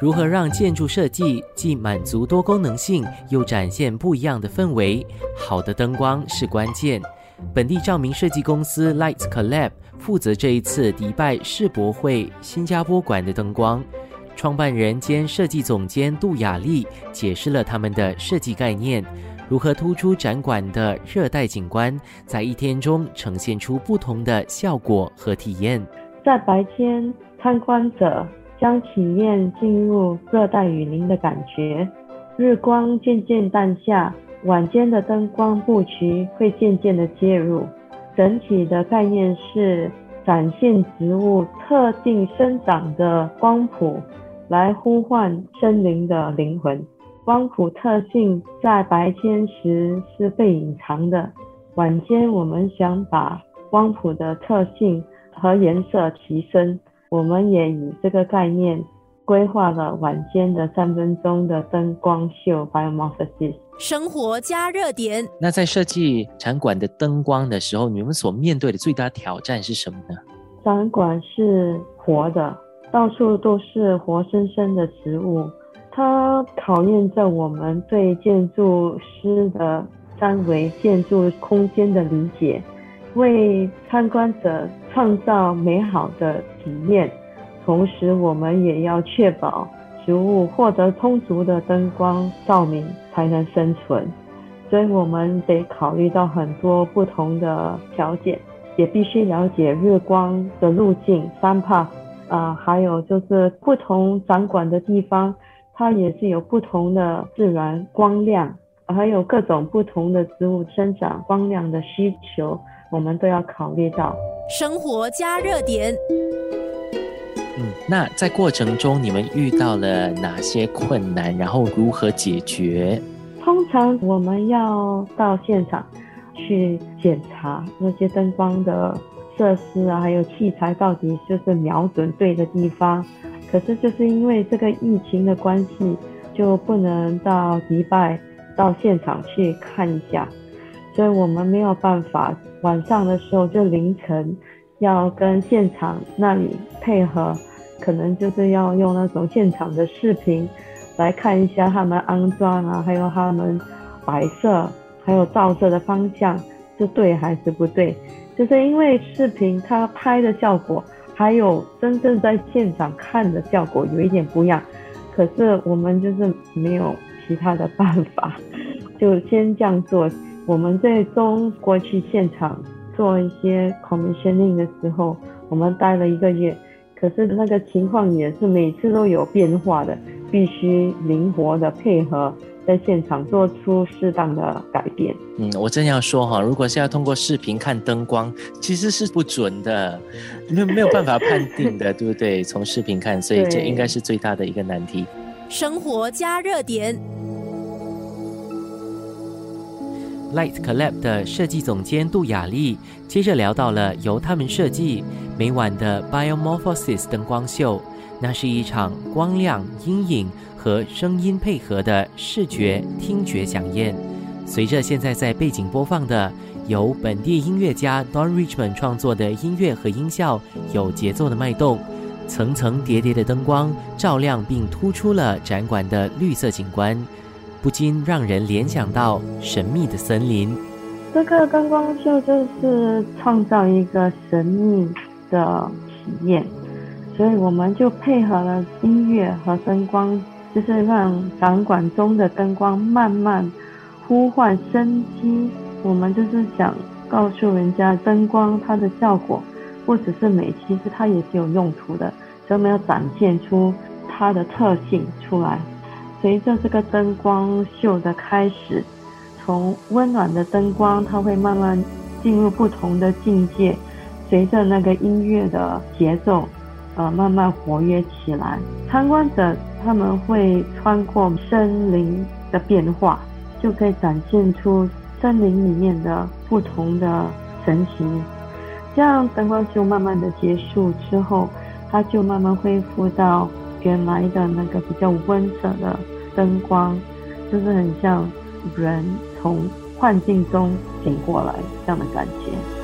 如何让建筑设计既满足多功能性，又展现不一样的氛围？好的灯光是关键。本地照明设计公司 Lights Collab 负责这一次迪拜世博会新加坡馆的灯光。创办人兼设计总监杜雅丽解释了他们的设计概念，如何突出展馆的热带景观，在一天中呈现出不同的效果和体验。在白天，参观者。将体验进入热带雨林的感觉，日光渐渐淡下，晚间的灯光布局会渐渐的介入。整体的概念是展现植物特定生长的光谱，来呼唤森林的灵魂。光谱特性在白天时是被隐藏的，晚间我们想把光谱的特性和颜色提升。我们也以这个概念规划了晚间的三分钟的灯光秀 （Biomorphosis）。生活加热点。那在设计展馆的灯光的时候，你们所面对的最大挑战是什么呢？展馆是活的，到处都是活生生的植物，它考验着我们对建筑师的三维建筑空间的理解。为参观者创造美好的体验，同时我们也要确保植物获得充足的灯光照明才能生存，所以我们得考虑到很多不同的条件，也必须了解日光的路径、三帕啊，还有就是不同展馆的地方，它也是有不同的自然光亮，还有各种不同的植物生长光亮的需求。我们都要考虑到生活加热点。嗯，那在过程中你们遇到了哪些困难？然后如何解决？通常我们要到现场去检查那些灯光的设施啊，还有器材到底就是瞄准对的地方。可是就是因为这个疫情的关系，就不能到迪拜到现场去看一下。所以我们没有办法晚上的时候就凌晨要跟现场那里配合，可能就是要用那种现场的视频来看一下他们安装啊，还有他们摆设，还有照射的方向是对还是不对。就是因为视频它拍的效果，还有真正在现场看的效果有一点不一样，可是我们就是没有其他的办法，就先这样做。我们在中国去现场做一些 commissioning 的时候，我们待了一个月，可是那个情况也是每次都有变化的，必须灵活的配合，在现场做出适当的改变。嗯，我正要说哈，如果是要通过视频看灯光，其实是不准的，没没有办法判定的，对不对？从视频看，所以这应该是最大的一个难题。生活加热点。Light Collab 的设计总监杜雅丽接着聊到了由他们设计每晚的 Biomorphosis 灯光秀，那是一场光亮、阴影和声音配合的视觉听觉响宴。随着现在在背景播放的由本地音乐家 Don Richmond 创作的音乐和音效，有节奏的脉动，层层叠叠的灯光照亮并突出了展馆的绿色景观。不禁让人联想到神秘的森林。这个灯光秀就是创造一个神秘的体验，所以我们就配合了音乐和灯光，就是让展馆中的灯光慢慢呼唤生机。我们就是想告诉人家，灯光它的效果不只是美，其实它也是有用途的，所以我们要展现出它的特性出来。随着这个灯光秀的开始，从温暖的灯光，它会慢慢进入不同的境界。随着那个音乐的节奏，呃，慢慢活跃起来。参观者他们会穿过森林的变化，就可以展现出森林里面的不同的神奇。这样灯光秀慢慢的结束之后，它就慢慢恢复到。原来的那个比较温色的灯光，就是很像人从幻境中醒过来这样的感觉。